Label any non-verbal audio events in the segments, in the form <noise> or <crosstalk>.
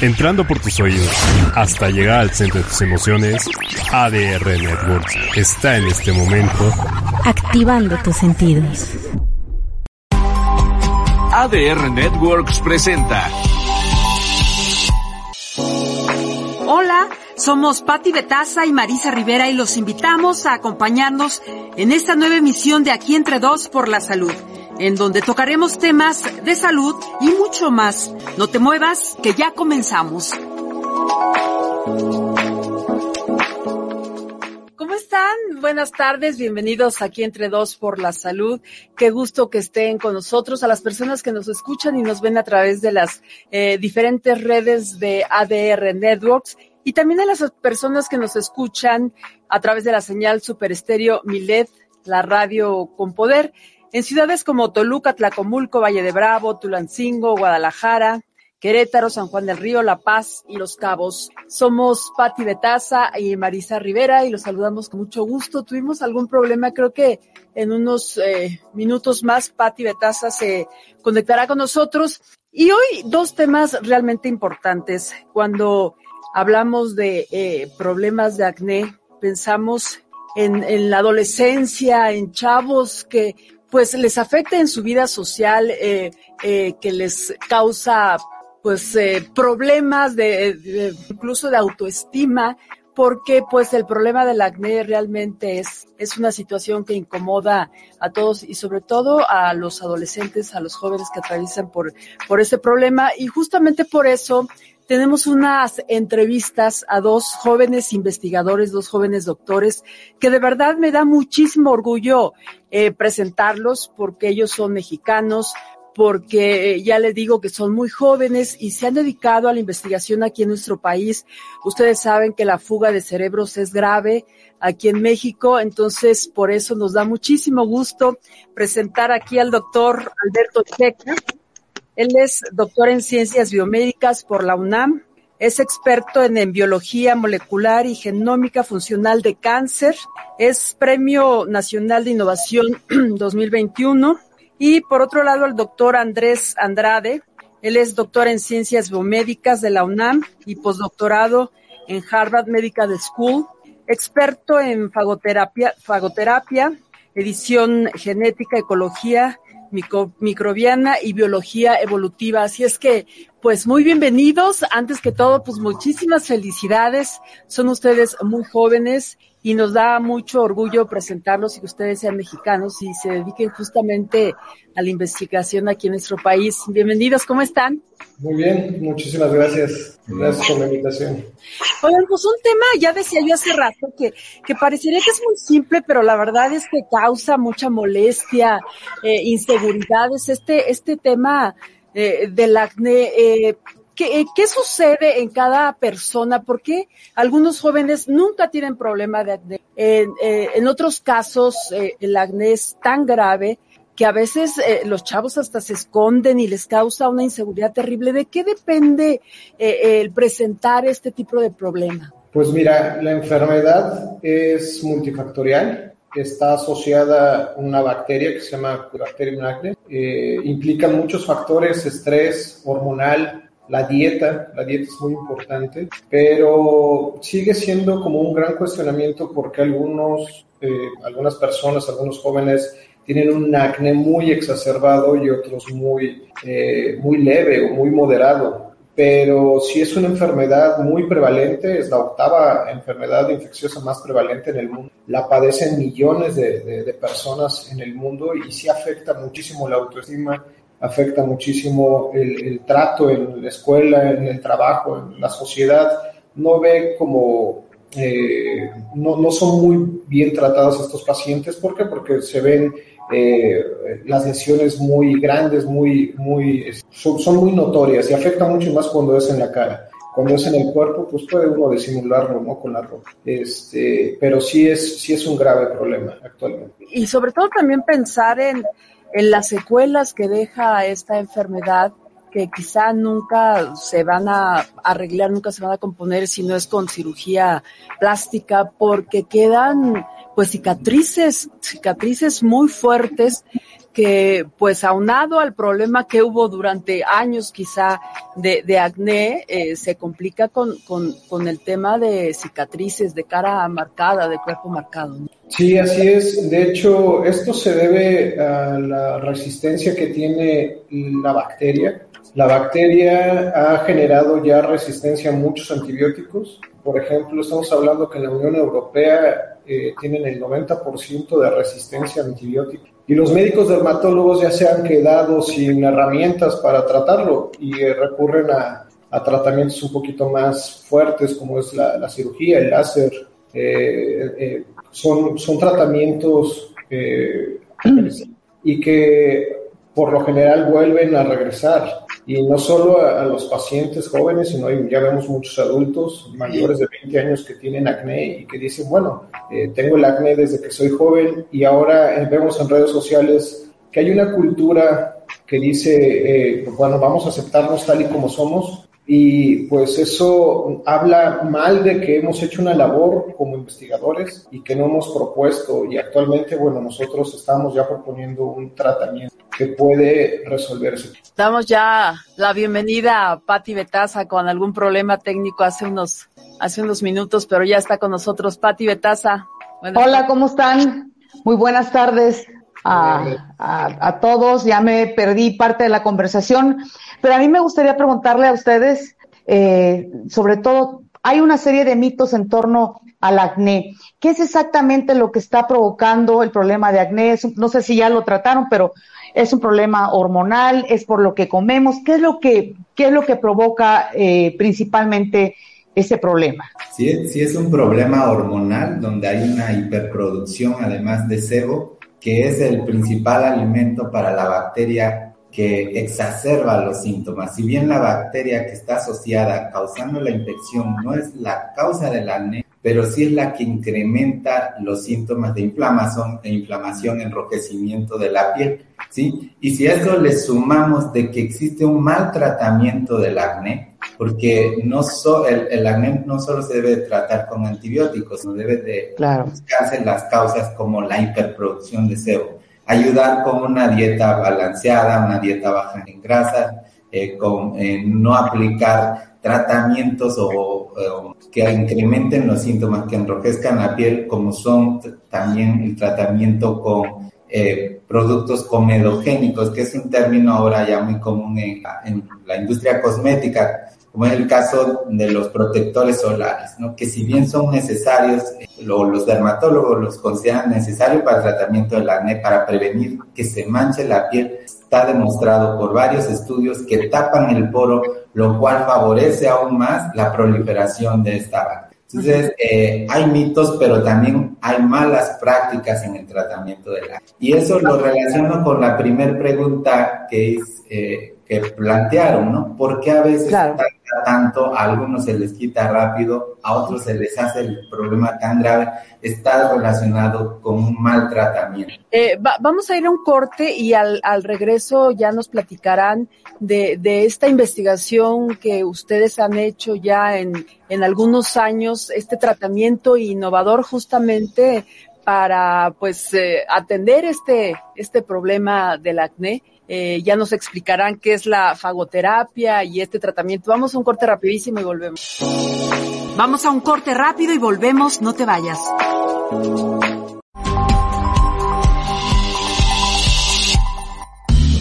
Entrando por tus oídos hasta llegar al centro de tus emociones, ADR Networks está en este momento activando tus sentidos. ADR Networks presenta. Hola, somos Patti Betaza y Marisa Rivera y los invitamos a acompañarnos en esta nueva emisión de Aquí entre dos por la salud en donde tocaremos temas de salud y mucho más. No te muevas, que ya comenzamos. ¿Cómo están? Buenas tardes, bienvenidos aquí entre dos por la salud. Qué gusto que estén con nosotros, a las personas que nos escuchan y nos ven a través de las eh, diferentes redes de ADR Networks y también a las personas que nos escuchan a través de la señal Super Estéreo Milet, la radio con poder. En ciudades como Toluca, Tlacomulco, Valle de Bravo, Tulancingo, Guadalajara, Querétaro, San Juan del Río, La Paz y Los Cabos. Somos Patti Betaza y Marisa Rivera y los saludamos con mucho gusto. Tuvimos algún problema, creo que en unos eh, minutos más Patti Betaza se conectará con nosotros. Y hoy dos temas realmente importantes. Cuando hablamos de eh, problemas de acné, pensamos en, en la adolescencia, en chavos que pues les afecta en su vida social, eh, eh, que les causa pues eh, problemas de, incluso de autoestima, porque pues el problema del acné realmente es, es una situación que incomoda a todos y sobre todo a los adolescentes, a los jóvenes que atraviesan por, por este problema. Y justamente por eso tenemos unas entrevistas a dos jóvenes investigadores, dos jóvenes doctores, que de verdad me da muchísimo orgullo eh, presentarlos porque ellos son mexicanos, porque eh, ya les digo que son muy jóvenes y se han dedicado a la investigación aquí en nuestro país. Ustedes saben que la fuga de cerebros es grave aquí en México, entonces por eso nos da muchísimo gusto presentar aquí al doctor Alberto Checa él es doctor en ciencias biomédicas por la UNAM, es experto en, biología molecular y genómica funcional de cáncer, es Premio Nacional de Innovación <clears throat> 2021 y por otro lado el doctor Andrés Andrade, él es doctor en ciencias biomédicas de la UNAM y postdoctorado en Harvard Medical School, experto en fagoterapia, fagoterapia edición genética, ecología microbiana y biología evolutiva. Así es que, pues muy bienvenidos. Antes que todo, pues muchísimas felicidades. Son ustedes muy jóvenes y nos da mucho orgullo presentarlos y que ustedes sean mexicanos y se dediquen justamente a la investigación aquí en nuestro país. Bienvenidos, ¿cómo están? Muy bien, muchísimas gracias. Gracias por la invitación. Oigan, pues un tema, ya decía yo hace rato, que, que parecería que es muy simple, pero la verdad es que causa mucha molestia, eh, inseguridades, este, este tema eh, del acné. Eh, ¿Qué, ¿Qué, sucede en cada persona? ¿Por qué algunos jóvenes nunca tienen problema de acné? En, eh, en otros casos, eh, el acné es tan grave que a veces eh, los chavos hasta se esconden y les causa una inseguridad terrible. ¿De qué depende eh, el presentar este tipo de problema? Pues mira, la enfermedad es multifactorial. Está asociada a una bacteria que se llama Bacterium acne. Eh, implica muchos factores, estrés, hormonal, la dieta, la dieta es muy importante, pero sigue siendo como un gran cuestionamiento porque algunos, eh, algunas personas, algunos jóvenes tienen un acné muy exacerbado y otros muy, eh, muy leve o muy moderado. Pero si es una enfermedad muy prevalente, es la octava enfermedad infecciosa más prevalente en el mundo. La padecen millones de, de, personas en el mundo y sí afecta muchísimo la autoestima, afecta muchísimo el, el trato en la escuela, en el trabajo, en la sociedad. No ve como eh, no, no, son muy bien tratados estos pacientes. ¿Por qué? Porque se ven eh, las lesiones muy grandes, muy, muy, son, son, muy notorias y afecta mucho más cuando es en la cara. cuando es en el cuerpo, pues puede uno disimularlo, ¿no? Con la ropa. Este, pero sí es, sí es un grave problema actualmente. Y sobre todo también pensar en, en las secuelas que deja esta enfermedad que quizá nunca se van a arreglar, nunca se van a componer si no es con cirugía plástica, porque quedan pues cicatrices, cicatrices muy fuertes que pues aunado al problema que hubo durante años quizá de, acné, eh, se complica con, con, el tema de cicatrices, de cara marcada, de cuerpo marcado. Sí, así es. De hecho, esto se debe a la resistencia que tiene la bacteria la bacteria ha generado ya resistencia a muchos antibióticos. Por ejemplo, estamos hablando que en la Unión Europea eh, tienen el 90% de resistencia a antibióticos. Y los médicos dermatólogos ya se han quedado sin herramientas para tratarlo y eh, recurren a, tratamientos un poquito más fuertes como es la, cirugía, el láser. Eh, son, son tratamientos <clears throat> y que por lo general vuelven a regresar y no solo a, los pacientes jóvenes, sino ya vemos muchos adultos mayores de 20 años que tienen acné y que dicen, bueno, eh, tengo el acné desde que soy joven y ahora eh, vemos en redes sociales que hay una cultura que dice, eh, bueno, vamos a aceptarnos tal y como somos y pues eso habla mal de que hemos hecho una labor como investigadores y que no hemos propuesto y actualmente, bueno, nosotros estamos ya proponiendo un tratamiento que puede resolverse. Damos ya la bienvenida a Patti Betaza con algún problema técnico hace unos, hace unos minutos, pero ya está con nosotros Patti Betaza. Hola, ¿cómo están? Muy buenas tardes a, a, todos. Ya me perdí parte de la conversación, pero a mí me gustaría preguntarle a ustedes, eh, sobre todo, hay una serie de mitos en torno al acné. ¿Qué es exactamente lo que está provocando el problema de acné? No sé si ya lo trataron, pero es un problema hormonal, es por lo que comemos. ¿Qué es lo que, qué es lo que provoca eh, principalmente ese problema? Sí, sí, es un problema hormonal donde hay una hiperproducción además de sebo que es el principal alimento para la bacteria que exacerba los síntomas. Si bien la bacteria que está asociada causando la infección no es la causa del acné, pero sí es la que incrementa los síntomas de inflamación, de inflamación, enrojecimiento de la piel, ¿sí? Y si a eso le sumamos de que existe un mal tratamiento del acné, porque no so, el, el, acné no solo se debe tratar con antibióticos, no debe de buscarse las causas como la hiperproducción de sebo. Ayudar con una dieta balanceada, una dieta baja en grasa, eh, con eh, no aplicar tratamientos o, que incrementen los síntomas, que enrojezcan la piel, como son también el tratamiento con eh, productos comedogénicos, que es un término ahora ya muy común en la industria cosmética, como es el caso de los protectores solares, ¿no? que si bien son necesarios, eh, los dermatólogos los consideran necesarios para el tratamiento del acné, para prevenir que se manche la piel, está demostrado por varios estudios que tapan el poro, lo cual favorece aún más la proliferación de esta bacteria. Entonces, eh, hay mitos, pero también hay malas prácticas en el tratamiento del acné. Y eso lo relaciono con la primera pregunta que es... Eh, que plantearon, ¿no? Porque a veces tanto, a algunos se les quita rápido, a otros se les hace el problema tan grave, está relacionado con un mal tratamiento. Eh, vamos a ir a un corte y al, al regreso ya nos platicarán de, de, esta investigación que ustedes han hecho ya en, en algunos años, este tratamiento innovador justamente para pues eh, atender este, este problema del acné eh, ya nos explicarán qué es la fagoterapia y este tratamiento. Vamos a un corte rapidísimo y volvemos. Vamos a un corte rápido y volvemos, no te vayas.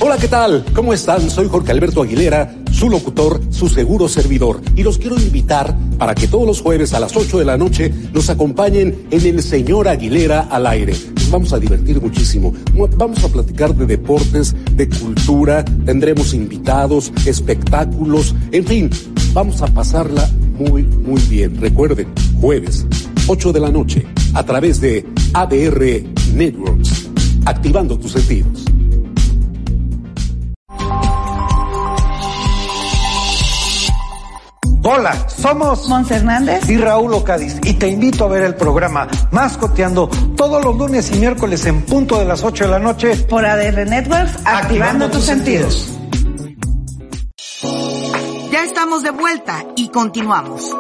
Hola, ¿qué tal? ¿Cómo están? Soy Jorge Alberto Aguilera, su locutor, su seguro servidor, y los quiero invitar para que todos los jueves a las 8 de la noche nos acompañen en el Señor Aguilera al aire vamos a divertir muchísimo. Vamos a platicar de deportes, de cultura, tendremos invitados, espectáculos, en fin, vamos a pasarla muy, muy bien. Recuerden, jueves, 8 de la noche, a través de ADR Networks, activando tus sentidos. Hola, somos Mons Hernández y Raúl Ocadiz y te invito a ver el programa Mascoteando todos los lunes y miércoles en punto de las 8 de la noche por ADR Networks, activando, tus sentidos. Ya estamos de vuelta y continuamos.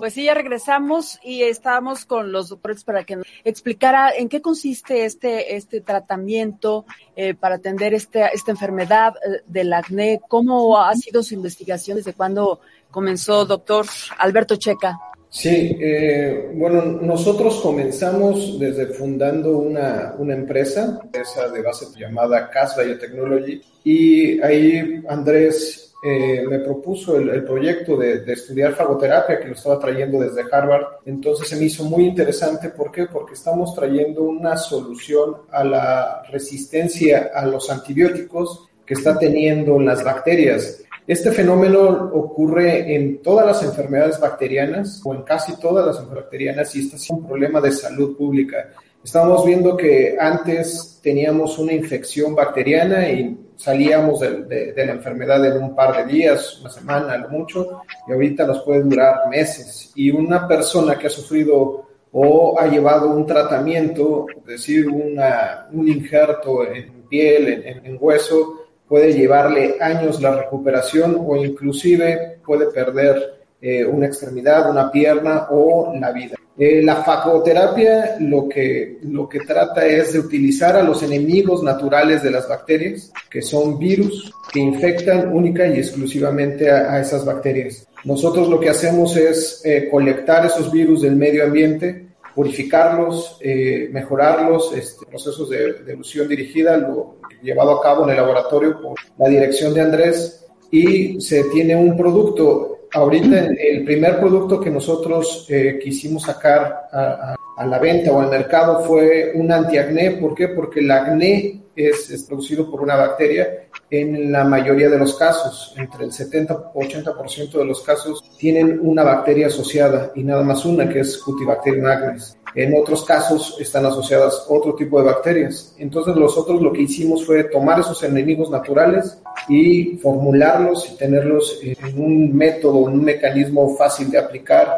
Pues sí, ya regresamos y estamos con los doctores para que nos explicara en qué consiste este, este tratamiento eh, para atender este, esta enfermedad eh, del acné, cómo ha sido su investigación, desde cuándo comenzó, doctor Alberto Checa. Sí, eh, bueno, nosotros comenzamos desde fundando una, una empresa, empresa de base llamada CAS Biotechnology, y ahí Andrés eh, me propuso el, proyecto de, de, estudiar fagoterapia que lo estaba trayendo desde Harvard. Entonces se me hizo muy interesante. ¿Por qué? Porque estamos trayendo una solución a la resistencia a los antibióticos que está teniendo las bacterias. Este fenómeno ocurre en todas las enfermedades bacterianas o en casi todas las bacterianas y este es un problema de salud pública. Estamos viendo que antes teníamos una infección bacteriana y salíamos de, la enfermedad en un par de días, una semana, lo mucho, y ahorita nos puede durar meses. Y una persona que ha sufrido o ha llevado un tratamiento, es decir, una, un injerto en piel, en, en, hueso, puede llevarle años la recuperación o inclusive puede perder eh, una extremidad, una pierna o la vida. Eh, la fagoterapia lo que, lo que trata es de utilizar a los enemigos naturales de las bacterias, que son virus que infectan única y exclusivamente a, a esas bacterias. Nosotros lo que hacemos es eh, colectar esos virus del medio ambiente, purificarlos, eh, mejorarlos, este, procesos de, de evolución dirigida, lo llevado a cabo en el laboratorio por la dirección de Andrés y se tiene un producto ahorita el primer producto que nosotros eh, quisimos sacar a, la venta o al mercado fue un antiacné. ¿Por qué? Porque el acné es, es, producido por una bacteria en la mayoría de los casos. Entre el 70-80% de los casos tienen una bacteria asociada y nada más una, que es Cutibacterium acnes. En otros casos están asociadas otro tipo de bacterias. Entonces nosotros lo que hicimos fue tomar esos enemigos naturales y formularlos y tenerlos en un método, en un mecanismo fácil de aplicar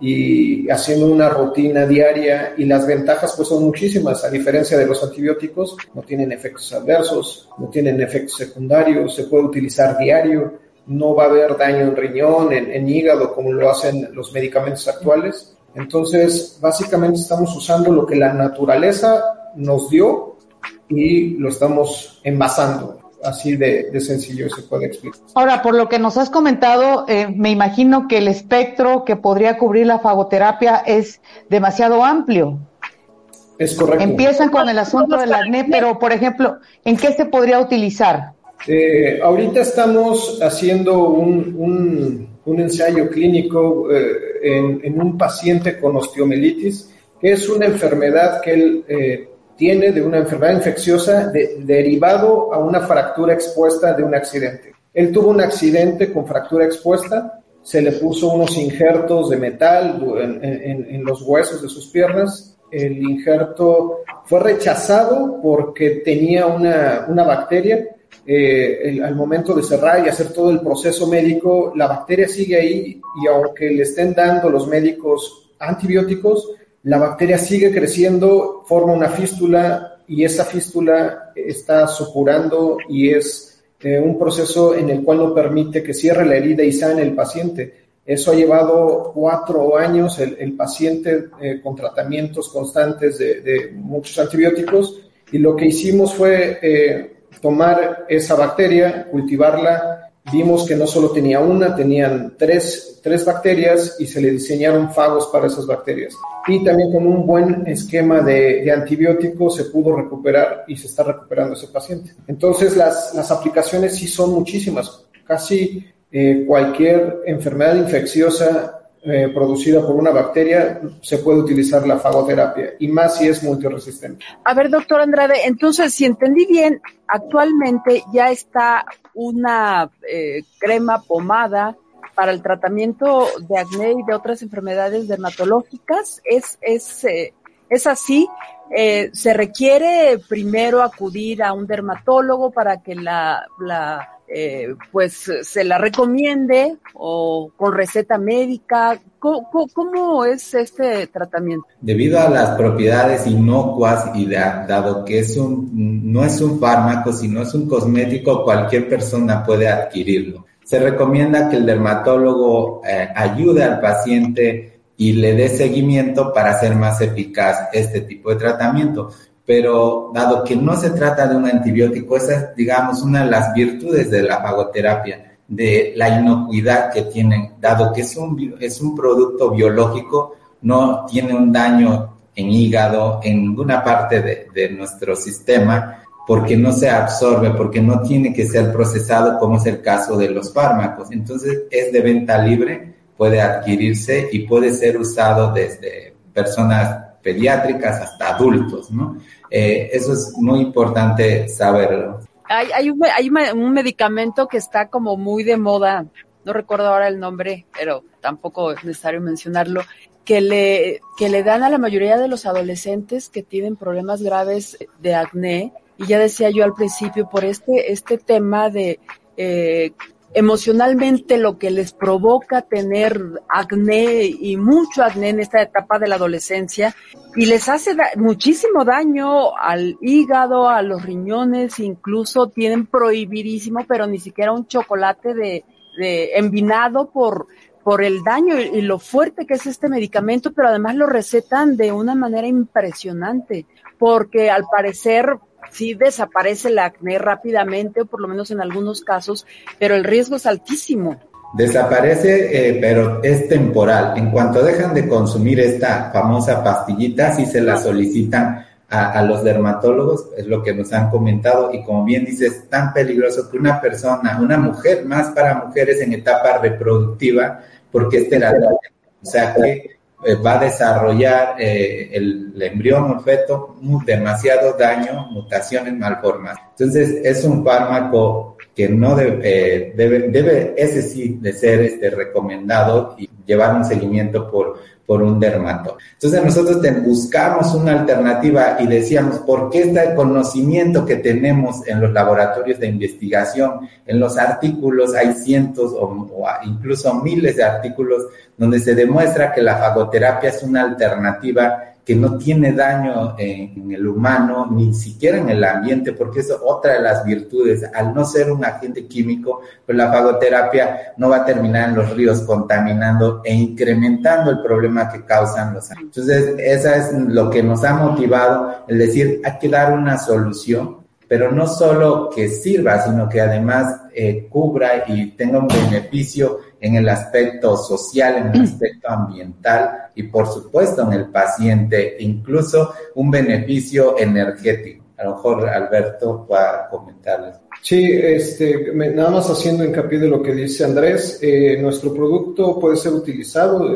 y haciendo una rutina diaria. Y las ventajas pues son muchísimas, a diferencia de los antibióticos, no tienen efectos adversos, no tienen efectos secundarios, se puede utilizar diario, no va a haber daño en riñón, en, en hígado como lo hacen los medicamentos actuales entonces, básicamente estamos usando lo que la naturaleza nos dio y lo estamos envasando. Así de, de sencillo se puede explicar. Ahora, por lo que nos has comentado, eh, me imagino que el espectro que podría cubrir la fagoterapia es demasiado amplio. Es correcto. Empiezan con el asunto del acné, pero, por ejemplo, ¿en qué se podría utilizar? Eh, ahorita estamos haciendo un, un, un ensayo clínico eh, en, un paciente con osteomelitis, que es una enfermedad que él eh, tiene de una enfermedad infecciosa de, derivado a una fractura expuesta de un accidente. Él tuvo un accidente con fractura expuesta, se le puso unos injertos de metal en, en, en los huesos de sus piernas. El injerto fue rechazado porque tenía una, una bacteria eh, el, al momento de cerrar y hacer todo el proceso médico, la bacteria sigue ahí y aunque le estén dando los médicos antibióticos, la bacteria sigue creciendo, forma una fístula y esa fístula está supurando y es eh, un proceso en el cual no permite que cierre la herida y sane el paciente. Eso ha llevado cuatro años el, el paciente eh, con tratamientos constantes de, de, muchos antibióticos y lo que hicimos fue eh, tomar esa bacteria, cultivarla, vimos que no solo tenía una, tenían tres, tres bacterias y se le diseñaron fagos para esas bacterias. Y también con un buen esquema de, antibióticos se pudo recuperar y se está recuperando ese paciente. Entonces las, las aplicaciones sí son muchísimas, casi eh, cualquier enfermedad infecciosa eh, producida por una bacteria, se puede utilizar la fagoterapia y más si es multiresistente. A ver, doctor Andrade, entonces, si entendí bien, actualmente ya está una eh, crema pomada para el tratamiento de acné y de otras enfermedades dermatológicas. ¿Es, es, eh, es así? ¿Se requiere primero acudir a un dermatólogo para que la, la eh, pues se la recomiende o con receta médica. ¿Cómo, es este tratamiento? Debido a las propiedades inocuas y dado que es un, no es un fármaco, sino es un cosmético, cualquier persona puede adquirirlo. Se recomienda que el dermatólogo eh, ayude al paciente y le dé seguimiento para hacer más eficaz este tipo de tratamiento pero dado que no se trata de un antibiótico, esa es, digamos, una de las virtudes de la fagoterapia, de la inocuidad que tienen, dado que es un, es un producto biológico, no tiene un daño en hígado, en ninguna parte de, de nuestro sistema, porque no se absorbe, porque no tiene que ser procesado como es el caso de los fármacos. Entonces es de venta libre, puede adquirirse y puede ser usado desde personas pediátricas hasta adultos, ¿no? Eh, eso es muy importante saberlo. Hay, hay, un, hay un medicamento que está como muy de moda, no recuerdo ahora el nombre, pero tampoco es necesario mencionarlo, que le, que le dan a la mayoría de los adolescentes que tienen problemas graves de acné. Y ya decía yo al principio, por este, este tema de eh, emocionalmente lo que les provoca tener acné y mucho acné en esta etapa de la adolescencia y les hace muchísimo daño al hígado, a los riñones, incluso tienen prohibidísimo, pero ni siquiera un chocolate de, de envinado por, por el daño y lo fuerte que es este medicamento, pero además lo recetan de una manera impresionante, porque al parecer sí desaparece el acné rápidamente, o por lo menos en algunos casos, pero el riesgo es altísimo. Desaparece, eh, pero es temporal. En cuanto dejan de consumir esta famosa pastillita, si se la solicitan a, a, los dermatólogos, es lo que nos han comentado, y como bien dices, es tan peligroso que una persona, una mujer, más para mujeres en etapa reproductiva, porque este era, o sea que va a desarrollar eh, el, embrión o el feto demasiado daño, mutaciones malformas. Entonces, es un fármaco que no debe, eh, debe, debe, ese sí, de ser este, recomendado y llevar un seguimiento por, por un dermato. Entonces nosotros buscamos una alternativa y decíamos, ¿por qué está el conocimiento que tenemos en los laboratorios de investigación? En los artículos hay cientos o incluso miles de artículos donde se demuestra que la fagoterapia es una alternativa que no tiene daño en, el humano, ni siquiera en el ambiente, porque es otra de las virtudes. Al no ser un agente químico, pues la fagoterapia no va a terminar en los ríos contaminando e incrementando el problema que causan los Entonces, esa es lo que nos ha motivado, el decir, hay que dar una solución pero no solo que sirva, sino que además eh, cubra y tenga un beneficio en el aspecto social, en el <clears throat> aspecto ambiental y por supuesto en el paciente, incluso un beneficio energético. A lo mejor Alberto va a comentarles. Sí, este, nada más haciendo hincapié de lo que dice Andrés, eh, nuestro producto puede ser utilizado,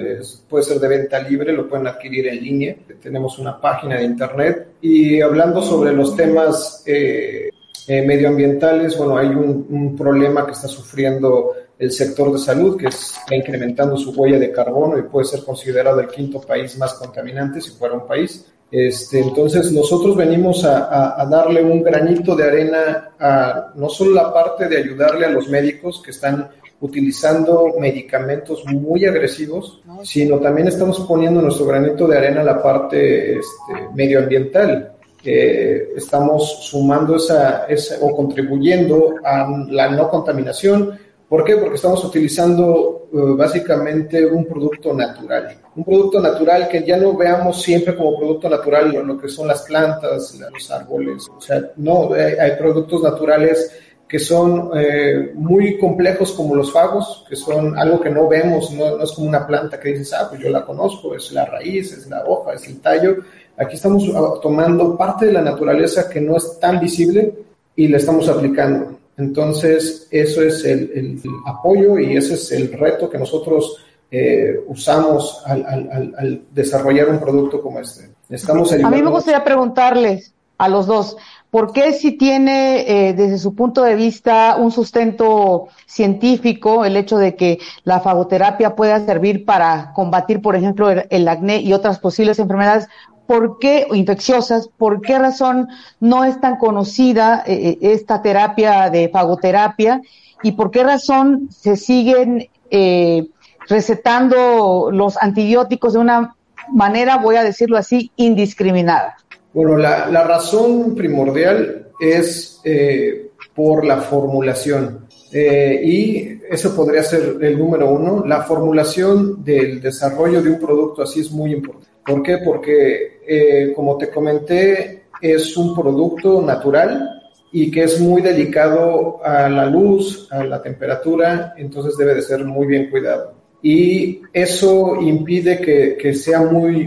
puede ser de venta libre, lo pueden adquirir en línea, tenemos una página de internet y hablando sobre los temas eh, eh, medioambientales, bueno, hay un, un, problema que está sufriendo el sector de salud, que está incrementando su huella de carbono y puede ser considerado el quinto país más contaminante si fuera un país. Este, entonces nosotros venimos a, a, darle un granito de arena a no solo la parte de ayudarle a los médicos que están utilizando medicamentos muy agresivos, sino también estamos poniendo nuestro granito de arena a la parte este, medioambiental. Eh, estamos sumando esa, esa o contribuyendo a la no contaminación, ¿Por qué? Porque estamos utilizando uh, básicamente un producto natural. Un producto natural que ya no veamos siempre como producto natural lo que son las plantas, los árboles. O sea, no, hay, productos naturales que son eh, muy complejos como los fagos, que son algo que no vemos, no, es como una planta que dices, ah, pues yo la conozco, es la raíz, es la hoja, es el tallo. Aquí estamos uh, tomando parte de la naturaleza que no es tan visible y la estamos aplicando. Entonces, eso es el, el, apoyo y ese es el reto que nosotros eh, usamos al, al, al, desarrollar un producto como este. Estamos a mí me gustaría preguntarles a los dos, ¿por qué si tiene eh, desde su punto de vista un sustento científico el hecho de que la fagoterapia pueda servir para combatir, por ejemplo, el, el acné y otras posibles enfermedades? ¿Por qué, infecciosas, por qué razón no es tan conocida eh, esta terapia de fagoterapia y por qué razón se siguen eh, recetando los antibióticos de una manera, voy a decirlo así, indiscriminada? Bueno, la, la razón primordial es eh, por la formulación. Eh, y eso podría ser el número uno. La formulación del desarrollo de un producto así es muy importante. ¿Por qué? Porque, eh, como te comenté, es un producto natural y que es muy delicado a la luz, a la temperatura, entonces debe de ser muy bien cuidado y eso impide que, sea muy,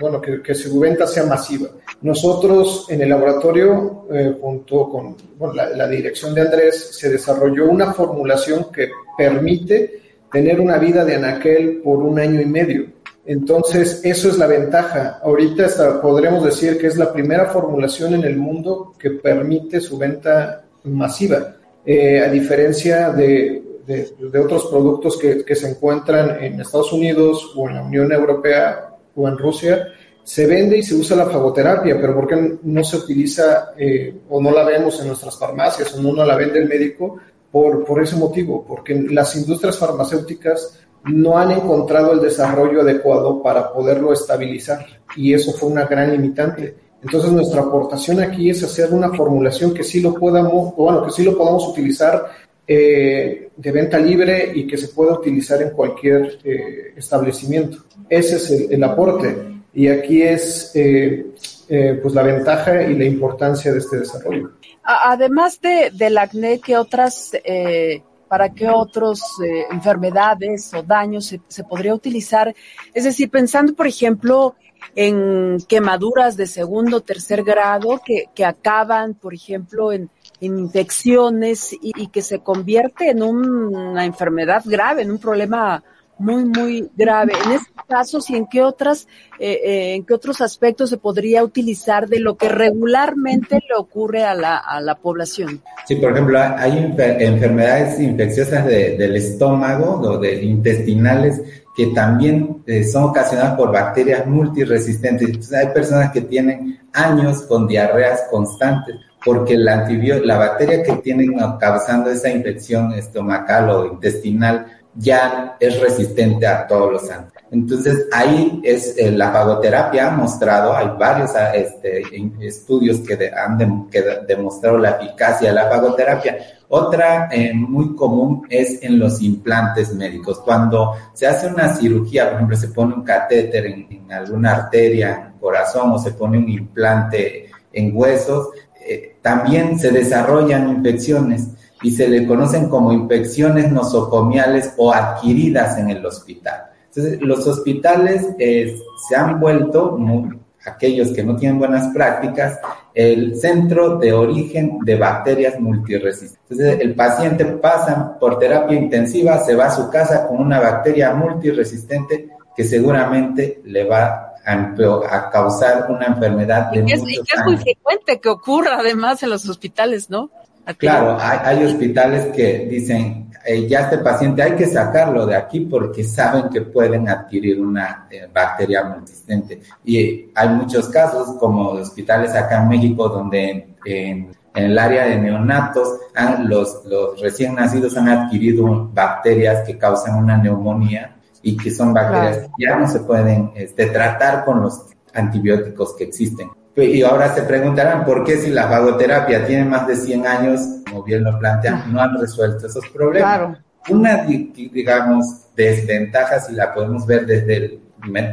bueno, que, su venta sea masiva. Nosotros en el laboratorio, eh, junto con la, dirección de Andrés, se desarrolló una formulación que permite tener una vida de anaquel por un año y medio. Entonces, eso es la ventaja. Ahorita podremos decir que es la primera formulación en el mundo que permite su venta masiva, eh, a diferencia de otros productos que, se encuentran en Estados Unidos o en la Unión Europea o en Rusia, se vende y se usa la fagoterapia, pero ¿por qué no se utiliza eh, o no la vemos en nuestras farmacias o no la vende el médico? Por ese motivo, porque las industrias farmacéuticas no han encontrado el desarrollo adecuado para poderlo estabilizar y eso fue una gran limitante. Entonces nuestra aportación aquí es hacer una formulación que sí lo podamos, bueno, que sí lo podamos utilizar eh, de venta libre y que se pueda utilizar en cualquier eh, establecimiento. Ese es el, aporte y aquí es eh, pues la ventaja y la importancia de este desarrollo. Además de, del acné, ¿qué otras, para qué otras enfermedades o daños se, se podría utilizar? Es decir, pensando, por ejemplo, en quemaduras de segundo tercer grado que, que acaban, por ejemplo, en, infecciones y, que se convierte en una enfermedad grave, en un problema muy, muy grave. En este caso, ¿y en qué otras, eh, eh, en qué otros aspectos se podría utilizar de lo que regularmente le ocurre a la, a la población? Sí, por ejemplo, hay enfermedades infecciosas del estómago o de intestinales que también eh, son ocasionadas por bacterias multiresistentes. Entonces, hay personas que tienen años con diarreas constantes porque la, la bacteria que tienen causando esa infección estomacal o intestinal ya es resistente a todos los antibióticos. Entonces, ahí es eh, la fagoterapia ha mostrado, hay varios ah, este, estudios que han demostrado la eficacia de la fagoterapia. Otra eh, muy común es en los implantes médicos. Cuando se hace una cirugía, por ejemplo, se pone un catéter en, alguna arteria, en corazón, o se pone un implante en huesos, eh, también se desarrollan infecciones y se le conocen como infecciones nosocomiales o adquiridas en el hospital. Entonces, los hospitales eh, se han vuelto, aquellos que no tienen buenas prácticas, el centro de origen de bacterias multiresistentes. Entonces, el paciente pasa por terapia intensiva, se va a su casa con una bacteria multiresistente que seguramente le va a, causar una enfermedad de y es, y que es muy frecuente que ocurra además en los hospitales, ¿no? Claro, hay, hospitales que dicen, eh, ya este paciente hay que sacarlo de aquí porque saben que pueden adquirir una eh, bacteria multisistente. Y hay muchos casos, como hospitales acá en México, donde en, el área de neonatos, los, los recién nacidos han adquirido bacterias que causan una neumonía y que son bacterias que ya no se pueden este, tratar con los antibióticos que existen. Y ahora se preguntarán por qué si la fagoterapia tiene más de 100 años, como bien lo plantean, no han resuelto esos problemas. Una, digamos, desventaja, si la podemos ver desde el,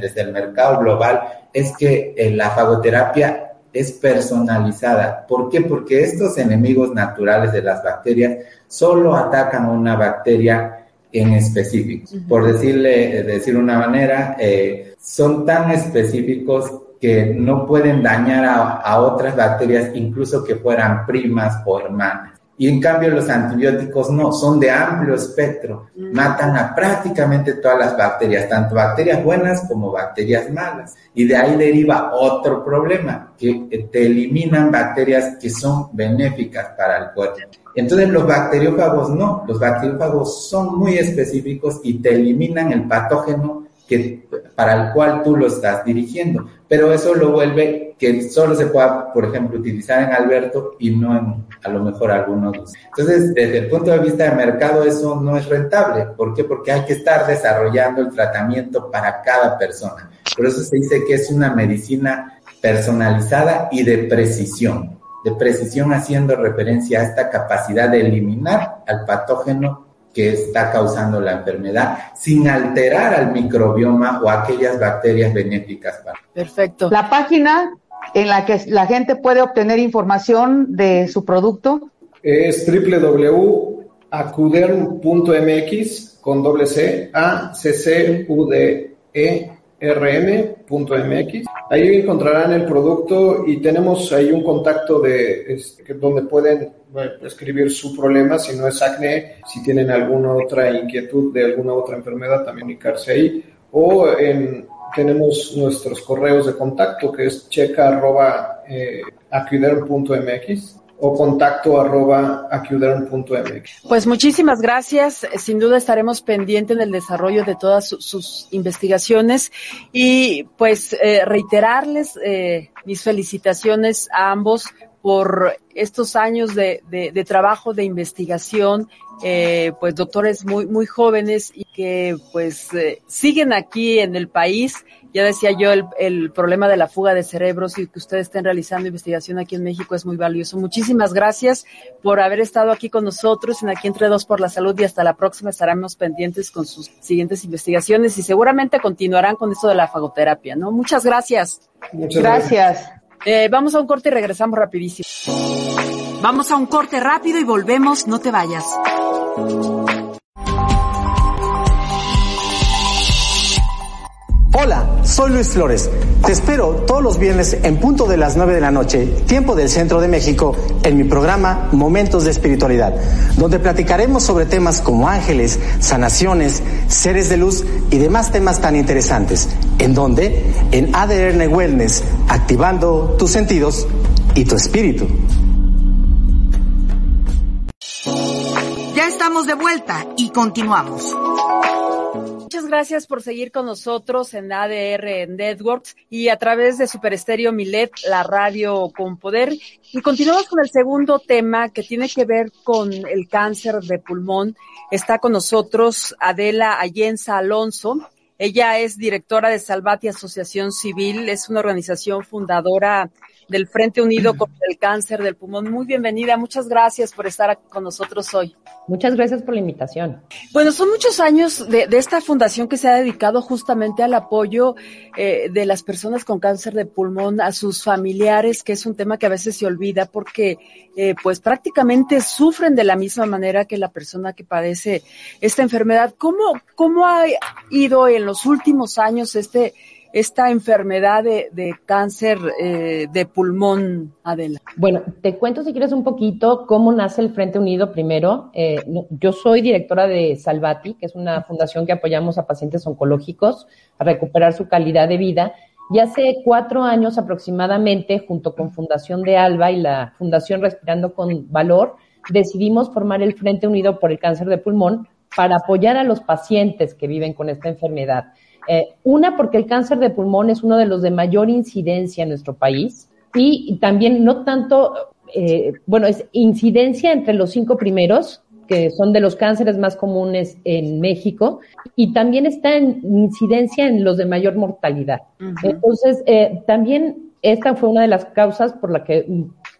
desde el mercado global, es que eh, la fagoterapia es personalizada. ¿Por qué? Porque estos enemigos naturales de las bacterias solo atacan a una bacteria en específico. Por decirle, decir una manera, eh, son tan específicos que no pueden dañar a, otras bacterias, incluso que fueran primas o hermanas. Y en cambio los antibióticos no, son de amplio espectro, matan a prácticamente todas las bacterias, tanto bacterias buenas como bacterias malas. Y de ahí deriva otro problema, que te eliminan bacterias que son benéficas para el cuerpo. Entonces los bacteriófagos no, los bacteriófagos son muy específicos y te eliminan el patógeno que para el cual tú lo estás dirigiendo. Pero eso lo vuelve que solo se pueda, por ejemplo, utilizar en Alberto y no en a lo mejor algunos. Entonces, desde el punto de vista de mercado, eso no es rentable. ¿Por qué? Porque hay que estar desarrollando el tratamiento para cada persona. Por eso se dice que es una medicina personalizada y de precisión. De precisión haciendo referencia a esta capacidad de eliminar al patógeno que está causando la enfermedad sin alterar al microbioma o aquellas bacterias benéficas. Perfecto. La página en la que la gente puede obtener información de su producto es www.acuderm.mx con doble C, A, C, C, U, D, E, rm.mx. Ahí encontrarán el producto y tenemos ahí un contacto de este, donde pueden escribir su problema, si no es acné, si tienen alguna otra inquietud de alguna otra enfermedad, también comunicarse ahí. O tenemos nuestros correos de contacto que es checa arroba, eh, o contacto arroba Pues muchísimas gracias. Sin duda estaremos pendientes del desarrollo de todas sus investigaciones y pues eh, reiterarles eh, mis felicitaciones a ambos por estos años de, de, trabajo, de investigación, eh, pues doctores muy, muy jóvenes y que pues siguen aquí en el país ya decía yo, el, el, problema de la fuga de cerebros y que ustedes estén realizando investigación aquí en México es muy valioso. Muchísimas gracias por haber estado aquí con nosotros en Aquí Entre Dos por la Salud y hasta la próxima estaremos pendientes con sus siguientes investigaciones y seguramente continuarán con esto de la fagoterapia, ¿no? Muchas gracias. Muchas gracias. Eh, vamos a un corte y regresamos rapidísimo. Vamos a un corte rápido y volvemos, no te vayas. Hola, soy Luis Flores. Te espero todos los viernes en punto de las 9 de la noche, tiempo del centro de México, en mi programa Momentos de Espiritualidad, donde platicaremos sobre temas como ángeles, sanaciones, seres de luz y demás temas tan interesantes. ¿En donde En ADN Wellness, activando tus sentidos y tu espíritu. Ya estamos de vuelta y continuamos. Muchas gracias por seguir con nosotros en ADR Networks y a través de Super Estéreo Milet, la radio con poder. Y continuamos con el segundo tema que tiene que ver con el cáncer de pulmón. Está con nosotros Adela Allenza Alonso. Ella es directora de Salvati Asociación Civil, es una organización fundadora del Frente Unido contra el Cáncer del Pulmón. Muy bienvenida, muchas gracias por estar con nosotros hoy. Muchas gracias por la invitación. Bueno, son muchos años de, esta fundación que se ha dedicado justamente al apoyo eh, de las personas con cáncer de pulmón, a sus familiares, que es un tema que a veces se olvida porque eh, pues prácticamente sufren de la misma manera que la persona que padece esta enfermedad. ¿Cómo, cómo ha ido en los últimos años este esta enfermedad de, cáncer eh, de pulmón, Adela? Bueno, te cuento si quieres un poquito cómo nace el Frente Unido primero. Eh, yo soy directora de Salvati, que es una fundación que apoyamos a pacientes oncológicos a recuperar su calidad de vida. Y hace cuatro años aproximadamente, junto con Fundación de Alba y la Fundación Respirando con Valor, decidimos formar el Frente Unido por el Cáncer de Pulmón para apoyar a los pacientes que viven con esta enfermedad. Eh, una, porque el cáncer de pulmón es uno de los de mayor incidencia en nuestro país y también no tanto, eh, bueno, es incidencia entre los cinco primeros, que son de los cánceres más comunes en México, y también está en incidencia en los de mayor mortalidad. Entonces, eh, también esta fue una de las causas por la que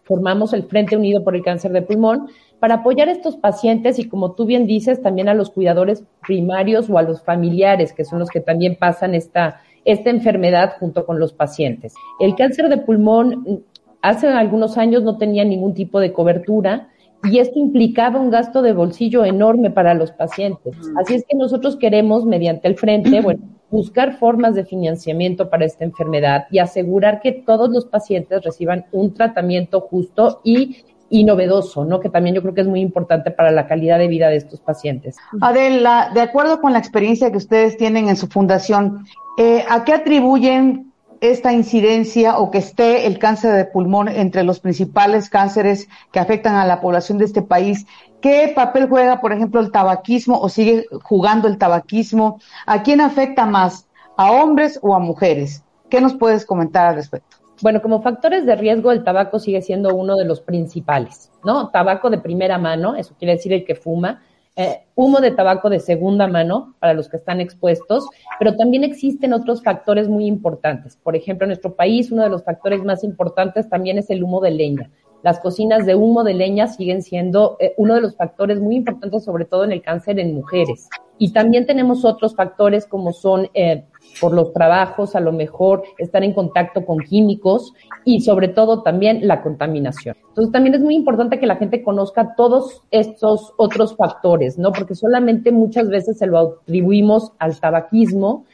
formamos el Frente Unido por el Cáncer de Pulmón, para apoyar a estos pacientes y como tú bien dices, también a los cuidadores primarios o a los familiares, que son los que también pasan esta, esta enfermedad junto con los pacientes. El cáncer de pulmón hace algunos años no tenía ningún tipo de cobertura y esto implicaba un gasto de bolsillo enorme para los pacientes. Así es que nosotros queremos, mediante el frente, <clears throat> bueno, buscar formas de financiamiento para esta enfermedad y asegurar que todos los pacientes reciban un tratamiento justo y y novedoso, ¿no? Que también yo creo que es muy importante para la calidad de vida de estos pacientes. Adela, de acuerdo con la experiencia que ustedes tienen en su fundación, eh, ¿a qué atribuyen esta incidencia o que esté el cáncer de pulmón entre los principales cánceres que afectan a la población de este país? ¿Qué papel juega, por ejemplo, el tabaquismo o sigue jugando el tabaquismo? ¿A quién afecta más? a hombres o a mujeres. ¿Qué nos puedes comentar al respecto? Bueno, como factores de riesgo, el tabaco sigue siendo uno de los principales, ¿no? Tabaco de primera mano, eso quiere decir el que fuma, eh, humo de tabaco de segunda mano para los que están expuestos, pero también existen otros factores muy importantes. Por ejemplo, en nuestro país uno de los factores más importantes también es el humo de leña. Las cocinas de humo de leña siguen siendo eh, uno de los factores muy importantes, sobre todo en el cáncer en mujeres. Y también tenemos otros factores como son eh, por los trabajos, a lo mejor estar en contacto con químicos y sobre todo también la contaminación. Entonces también es muy importante que la gente conozca todos estos otros factores, ¿no? Porque solamente muchas veces se lo atribuimos al tabaquismo